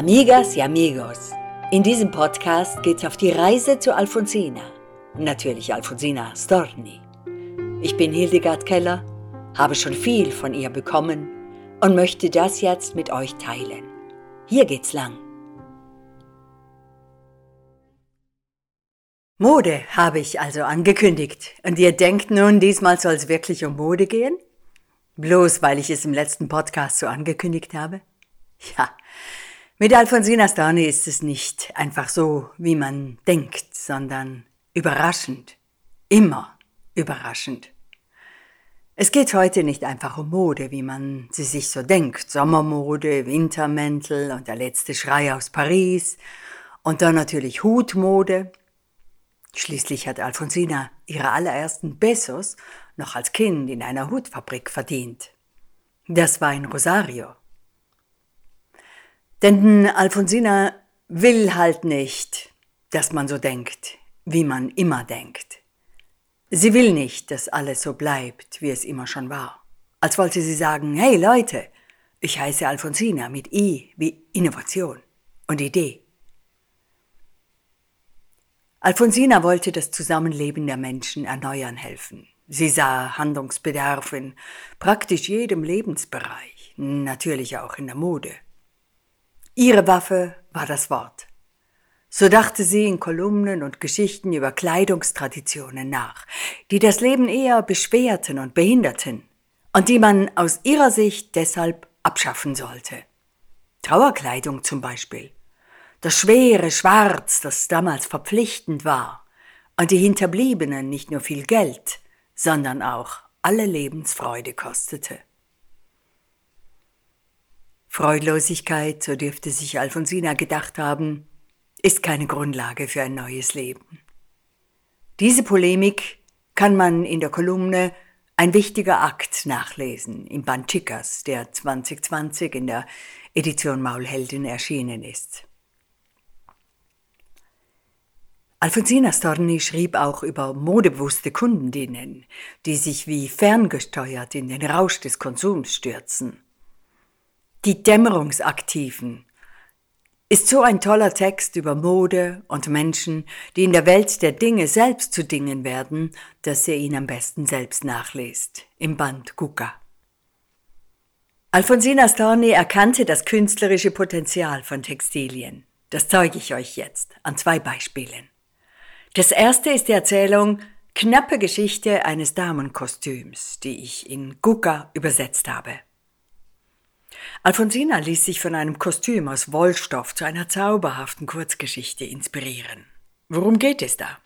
Amigas y amigos, in diesem Podcast geht's auf die Reise zu Alfonsina. Natürlich Alfonsina Storni. Ich bin Hildegard Keller, habe schon viel von ihr bekommen und möchte das jetzt mit euch teilen. Hier geht's lang. Mode habe ich also angekündigt. Und ihr denkt nun, diesmal soll es wirklich um Mode gehen? Bloß weil ich es im letzten Podcast so angekündigt habe? Ja, mit Alfonsina Storni ist es nicht einfach so, wie man denkt, sondern überraschend. Immer überraschend. Es geht heute nicht einfach um Mode, wie man sie sich so denkt. Sommermode, Wintermäntel und der letzte Schrei aus Paris. Und dann natürlich Hutmode. Schließlich hat Alfonsina ihre allerersten Pesos noch als Kind in einer Hutfabrik verdient. Das war in Rosario. Denn Alfonsina will halt nicht, dass man so denkt, wie man immer denkt. Sie will nicht, dass alles so bleibt, wie es immer schon war. Als wollte sie sagen, hey Leute, ich heiße Alfonsina mit I wie Innovation und Idee. Alfonsina wollte das Zusammenleben der Menschen erneuern helfen. Sie sah Handlungsbedarf in praktisch jedem Lebensbereich, natürlich auch in der Mode. Ihre Waffe war das Wort. So dachte sie in Kolumnen und Geschichten über Kleidungstraditionen nach, die das Leben eher beschwerten und behinderten und die man aus ihrer Sicht deshalb abschaffen sollte. Trauerkleidung zum Beispiel. Das schwere Schwarz, das damals verpflichtend war und die Hinterbliebenen nicht nur viel Geld, sondern auch alle Lebensfreude kostete. Freudlosigkeit, so dürfte sich Alfonsina gedacht haben, ist keine Grundlage für ein neues Leben. Diese Polemik kann man in der Kolumne Ein wichtiger Akt nachlesen im Band Chicas, der 2020 in der Edition Maulheldin erschienen ist. Alfonsina Storni schrieb auch über modebewusste Kundinnen, die sich wie ferngesteuert in den Rausch des Konsums stürzen. Die Dämmerungsaktiven ist so ein toller Text über Mode und Menschen, die in der Welt der Dinge selbst zu Dingen werden, dass ihr ihn am besten selbst nachlest, im Band Gucca. Alfonsina Storni erkannte das künstlerische Potenzial von Textilien. Das zeige ich euch jetzt an zwei Beispielen. Das erste ist die Erzählung Knappe Geschichte eines Damenkostüms, die ich in Gucca übersetzt habe. Alfonsina ließ sich von einem Kostüm aus Wollstoff zu einer zauberhaften Kurzgeschichte inspirieren. Worum geht es da?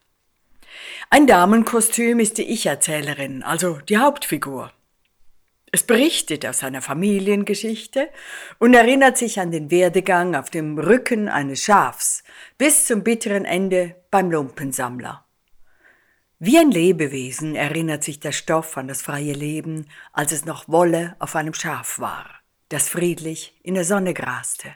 Ein Damenkostüm ist die Ich-Erzählerin, also die Hauptfigur. Es berichtet aus seiner Familiengeschichte und erinnert sich an den Werdegang auf dem Rücken eines Schafs bis zum bitteren Ende beim Lumpensammler. Wie ein Lebewesen erinnert sich der Stoff an das freie Leben, als es noch Wolle auf einem Schaf war das friedlich in der Sonne graste.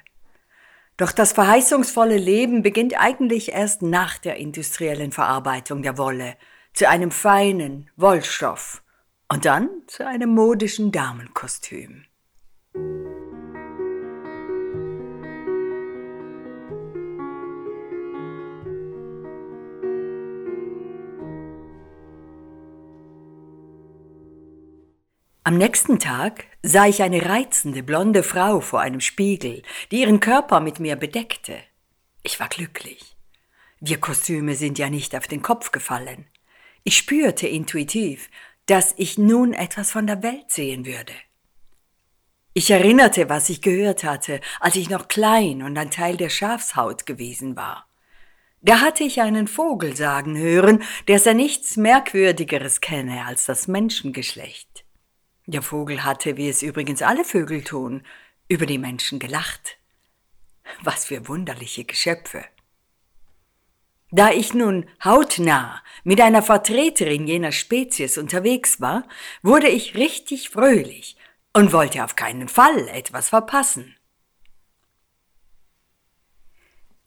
Doch das verheißungsvolle Leben beginnt eigentlich erst nach der industriellen Verarbeitung der Wolle zu einem feinen Wollstoff und dann zu einem modischen Damenkostüm. Am nächsten Tag sah ich eine reizende blonde Frau vor einem Spiegel, die ihren Körper mit mir bedeckte. Ich war glücklich. Wir Kostüme sind ja nicht auf den Kopf gefallen. Ich spürte intuitiv, dass ich nun etwas von der Welt sehen würde. Ich erinnerte, was ich gehört hatte, als ich noch klein und ein Teil der Schafshaut gewesen war. Da hatte ich einen Vogel sagen hören, dass er nichts Merkwürdigeres kenne als das Menschengeschlecht. Der Vogel hatte, wie es übrigens alle Vögel tun, über die Menschen gelacht. Was für wunderliche Geschöpfe. Da ich nun hautnah mit einer Vertreterin jener Spezies unterwegs war, wurde ich richtig fröhlich und wollte auf keinen Fall etwas verpassen.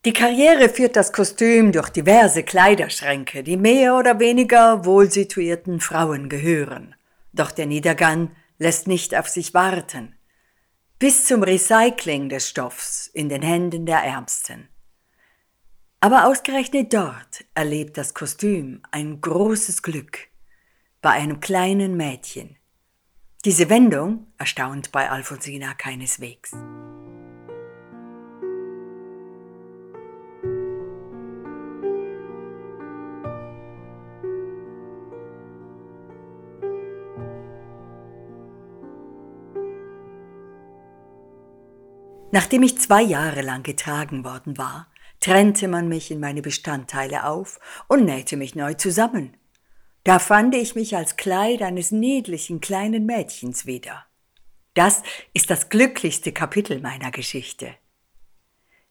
Die Karriere führt das Kostüm durch diverse Kleiderschränke, die mehr oder weniger wohlsituierten Frauen gehören. Doch der Niedergang lässt nicht auf sich warten. bis zum Recycling des Stoffs in den Händen der Ärmsten. Aber ausgerechnet dort erlebt das Kostüm ein großes Glück bei einem kleinen Mädchen. Diese Wendung erstaunt bei Alfonsina keineswegs. Nachdem ich zwei Jahre lang getragen worden war, trennte man mich in meine Bestandteile auf und nähte mich neu zusammen. Da fand ich mich als Kleid eines niedlichen kleinen Mädchens wieder. Das ist das glücklichste Kapitel meiner Geschichte.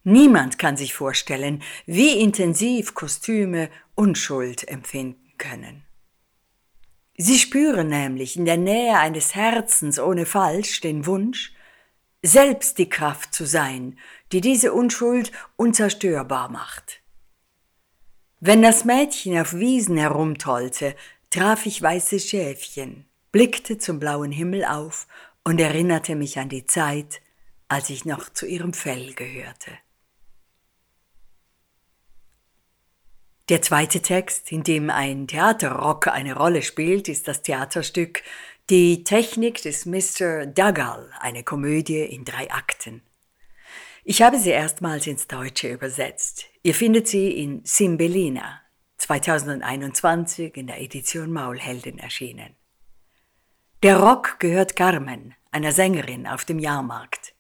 Niemand kann sich vorstellen, wie intensiv Kostüme Unschuld empfinden können. Sie spüren nämlich in der Nähe eines Herzens ohne Falsch den Wunsch, selbst die Kraft zu sein, die diese Unschuld unzerstörbar macht. Wenn das Mädchen auf Wiesen herumtollte, traf ich weiße Schäfchen, blickte zum blauen Himmel auf und erinnerte mich an die Zeit, als ich noch zu ihrem Fell gehörte. Der zweite Text, in dem ein Theaterrock eine Rolle spielt, ist das Theaterstück Die Technik des Mr. Duggal, eine Komödie in drei Akten. Ich habe sie erstmals ins Deutsche übersetzt. Ihr findet sie in Simbelina, 2021 in der Edition Maulhelden erschienen. Der Rock gehört Carmen, einer Sängerin auf dem Jahrmarkt.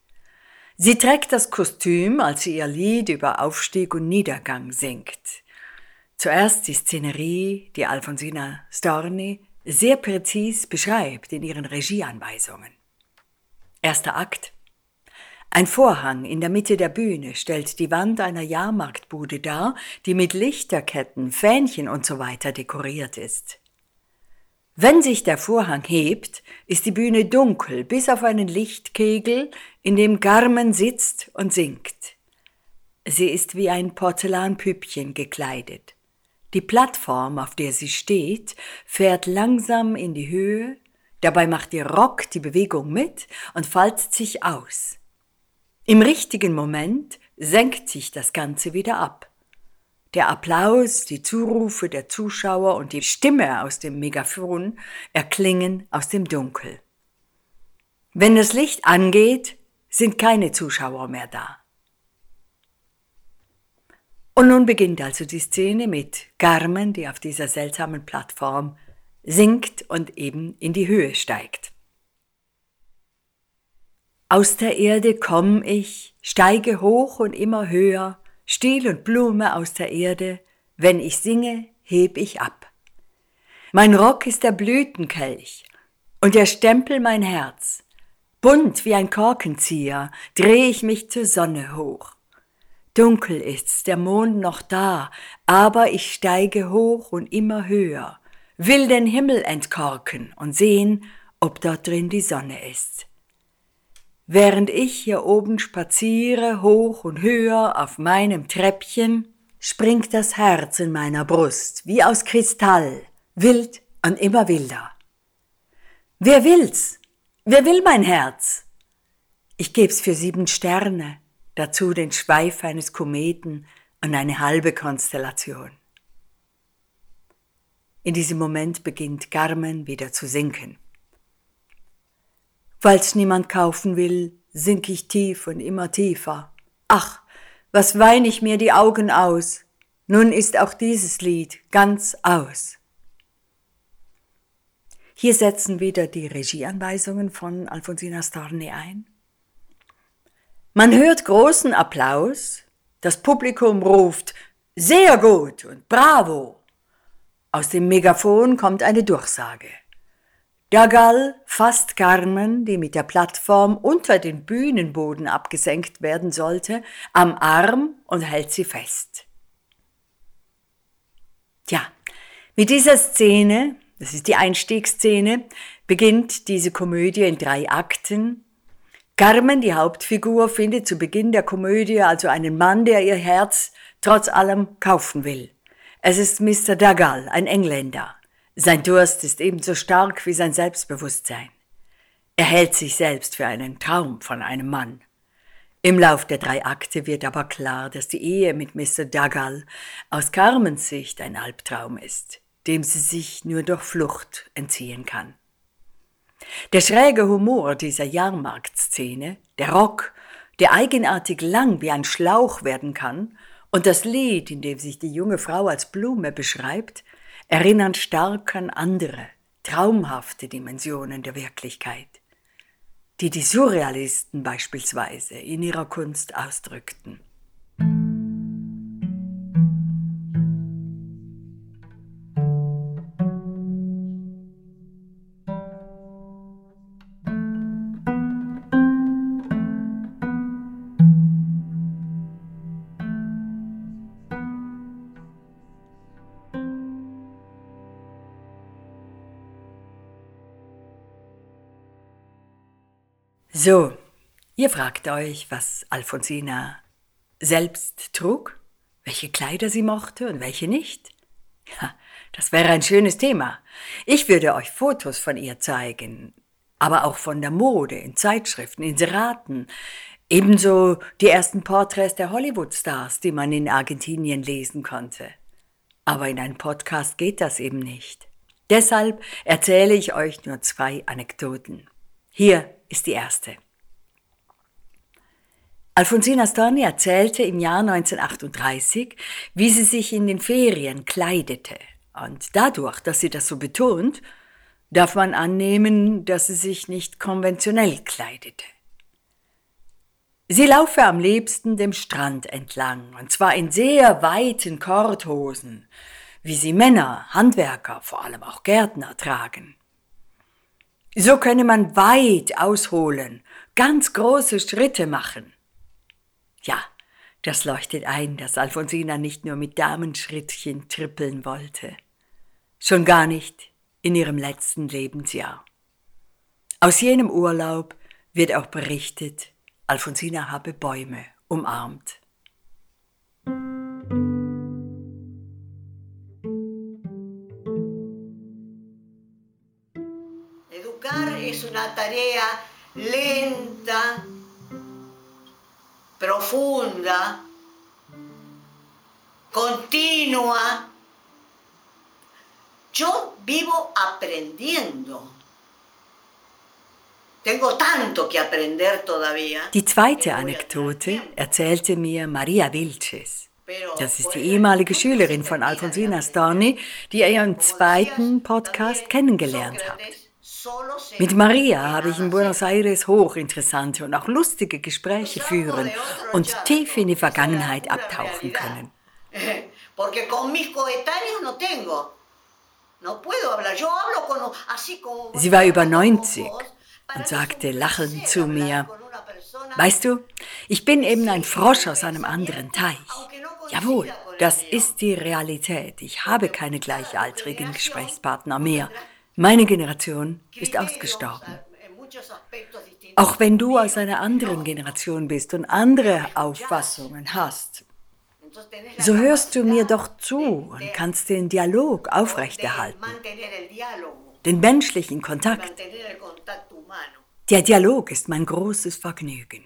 Sie trägt das Kostüm, als sie ihr Lied über Aufstieg und Niedergang singt. Zuerst die Szenerie, die Alfonsina Storni sehr präzis beschreibt in ihren Regieanweisungen. Erster Akt ein Vorhang in der Mitte der Bühne stellt die Wand einer Jahrmarktbude dar, die mit Lichterketten, Fähnchen usw. So dekoriert ist. Wenn sich der Vorhang hebt, ist die Bühne dunkel, bis auf einen Lichtkegel, in dem Carmen sitzt und singt. Sie ist wie ein Porzellanpüppchen gekleidet. Die Plattform, auf der sie steht, fährt langsam in die Höhe, dabei macht ihr Rock die Bewegung mit und faltet sich aus. Im richtigen Moment senkt sich das Ganze wieder ab. Der Applaus, die Zurufe der Zuschauer und die Stimme aus dem Megafon erklingen aus dem Dunkel. Wenn das Licht angeht, sind keine Zuschauer mehr da. Und nun beginnt also die Szene mit Carmen, die auf dieser seltsamen Plattform sinkt und eben in die Höhe steigt. Aus der Erde komm ich, steige hoch und immer höher, Stiel und Blume aus der Erde, wenn ich singe, heb ich ab. Mein Rock ist der Blütenkelch und der Stempel mein Herz. Bunt wie ein Korkenzieher dreh ich mich zur Sonne hoch. Dunkel ist's, der Mond noch da, aber ich steige hoch und immer höher, will den Himmel entkorken und sehen, ob dort drin die Sonne ist. Während ich hier oben spaziere, hoch und höher auf meinem Treppchen, springt das Herz in meiner Brust, wie aus Kristall, wild und immer wilder. Wer will's? Wer will mein Herz? Ich geb's für sieben Sterne, dazu den Schweif eines Kometen und eine halbe Konstellation. In diesem Moment beginnt Carmen wieder zu sinken. Weil's niemand kaufen will, sink ich tief und immer tiefer. Ach, was wein ich mir die Augen aus. Nun ist auch dieses Lied ganz aus. Hier setzen wieder die Regieanweisungen von Alfonsina Storni ein. Man hört großen Applaus, das Publikum ruft sehr gut und bravo. Aus dem Megafon kommt eine Durchsage. Dagal fasst Carmen, die mit der Plattform unter den Bühnenboden abgesenkt werden sollte, am Arm und hält sie fest. Tja, mit dieser Szene, das ist die Einstiegsszene, beginnt diese Komödie in drei Akten. Carmen, die Hauptfigur, findet zu Beginn der Komödie also einen Mann, der ihr Herz trotz allem kaufen will. Es ist Mr. Dagal, ein Engländer. Sein Durst ist ebenso stark wie sein Selbstbewusstsein. Er hält sich selbst für einen Traum von einem Mann. Im Lauf der drei Akte wird aber klar, dass die Ehe mit Mr. Duggal aus Carmens Sicht ein Albtraum ist, dem sie sich nur durch Flucht entziehen kann. Der schräge Humor dieser Jahrmarktszene, der Rock, der eigenartig lang wie ein Schlauch werden kann, und das Lied, in dem sich die junge Frau als Blume beschreibt, erinnern stark an andere, traumhafte Dimensionen der Wirklichkeit die die Surrealisten beispielsweise in ihrer Kunst ausdrückten. So, ihr fragt euch, was Alfonsina selbst trug, welche Kleider sie mochte und welche nicht. Ja, das wäre ein schönes Thema. Ich würde euch Fotos von ihr zeigen, aber auch von der Mode in Zeitschriften, Inseraten, ebenso die ersten Porträts der Hollywood-Stars, die man in Argentinien lesen konnte. Aber in einem Podcast geht das eben nicht. Deshalb erzähle ich euch nur zwei Anekdoten. Hier ist die erste. Alfonsina Storni erzählte im Jahr 1938, wie sie sich in den Ferien kleidete. Und dadurch, dass sie das so betont, darf man annehmen, dass sie sich nicht konventionell kleidete. Sie laufe am liebsten dem Strand entlang, und zwar in sehr weiten Korthosen, wie sie Männer, Handwerker, vor allem auch Gärtner tragen. So könne man weit ausholen, ganz große Schritte machen. Ja, das leuchtet ein, dass Alfonsina nicht nur mit Damenschrittchen trippeln wollte. Schon gar nicht in ihrem letzten Lebensjahr. Aus jenem Urlaub wird auch berichtet, Alfonsina habe Bäume umarmt. Lenta, profunda, continua. Yo vivo aprendiendo. Tengo tanto que aprender todavía. Die zweite Anekdote erzählte mir Maria Vilches. Das ist die ehemalige Schülerin von Alfonsina Storni, die ihr im zweiten Podcast kennengelernt habt. Mit Maria habe ich in Buenos Aires hochinteressante und auch lustige Gespräche führen und tief in die Vergangenheit abtauchen können. Sie war über 90 und sagte lachend zu mir, Weißt du, ich bin eben ein Frosch aus einem anderen Teich. Jawohl, das ist die Realität. Ich habe keine gleichaltrigen Gesprächspartner mehr. Meine Generation ist ausgestorben. Auch wenn du aus einer anderen Generation bist und andere Auffassungen hast, so hörst du mir doch zu und kannst den Dialog aufrechterhalten, den menschlichen Kontakt. Der Dialog ist mein großes Vergnügen.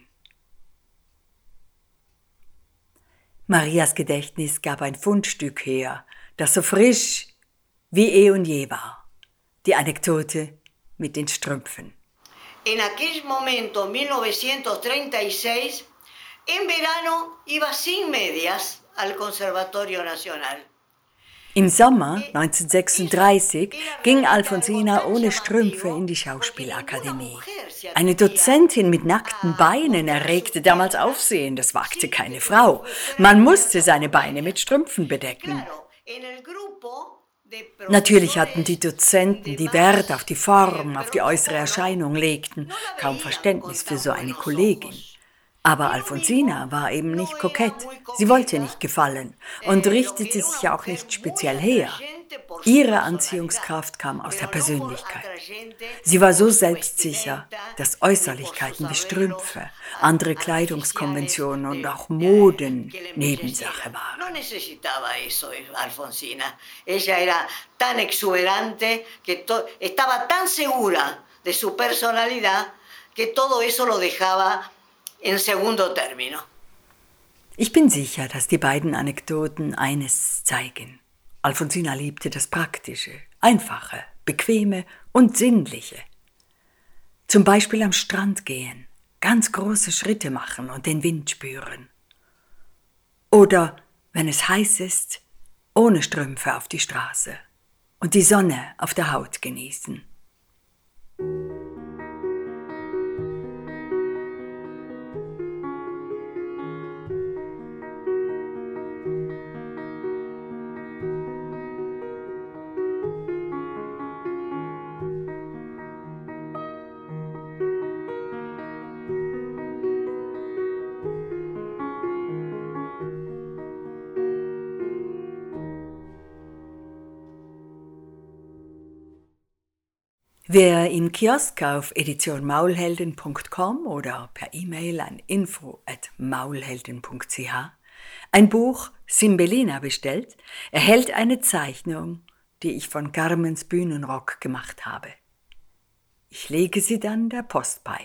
Marias Gedächtnis gab ein Fundstück her, das so frisch wie eh und je war. Die Anekdote mit den Strümpfen. En aquel momento, 1936, en verano iba sin medias al Conservatorio Nacional. Im Sommer 1936 ging Alfonsina ohne Strümpfe in die Schauspielakademie. Eine Dozentin mit nackten Beinen erregte damals Aufsehen, das wagte keine Frau. Man musste seine Beine mit Strümpfen bedecken. Natürlich hatten die Dozenten, die Wert auf die Form, auf die äußere Erscheinung legten, kaum Verständnis für so eine Kollegin. Aber Alfonsina war eben nicht kokett. Sie wollte nicht gefallen und richtete sich auch nicht speziell her. Ihre Anziehungskraft kam aus der Persönlichkeit. Sie war so selbstsicher, dass Äußerlichkeiten wie Strümpfe, andere Kleidungskonventionen und auch Moden Nebensache waren. No necesitaba eso, Alfonsina. Ella era tan exuberante que estaba tan segura de su personalidad que todo eso lo dejaba en segundo término. Ich bin sicher, dass die beiden Anekdoten eines zeigen. Alfonsina liebte das Praktische, Einfache, Bequeme und Sinnliche. Zum Beispiel am Strand gehen, ganz große Schritte machen und den Wind spüren. Oder, wenn es heiß ist, ohne Strümpfe auf die Straße und die Sonne auf der Haut genießen. Wer im Kiosk auf editionmaulhelden.com oder per E-Mail an info@maulhelden.ch ein Buch Simbelina bestellt, erhält eine Zeichnung, die ich von Carmens Bühnenrock gemacht habe. Ich lege sie dann der Post bei.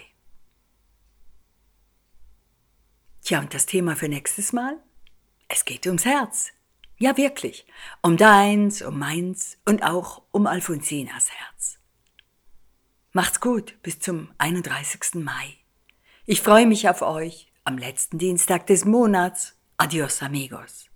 Tja, und das Thema für nächstes Mal? Es geht ums Herz. Ja, wirklich. Um deins, um meins und auch um Alfonsinas Herz. Macht's gut bis zum 31. Mai. Ich freue mich auf euch am letzten Dienstag des Monats. Adios amigos.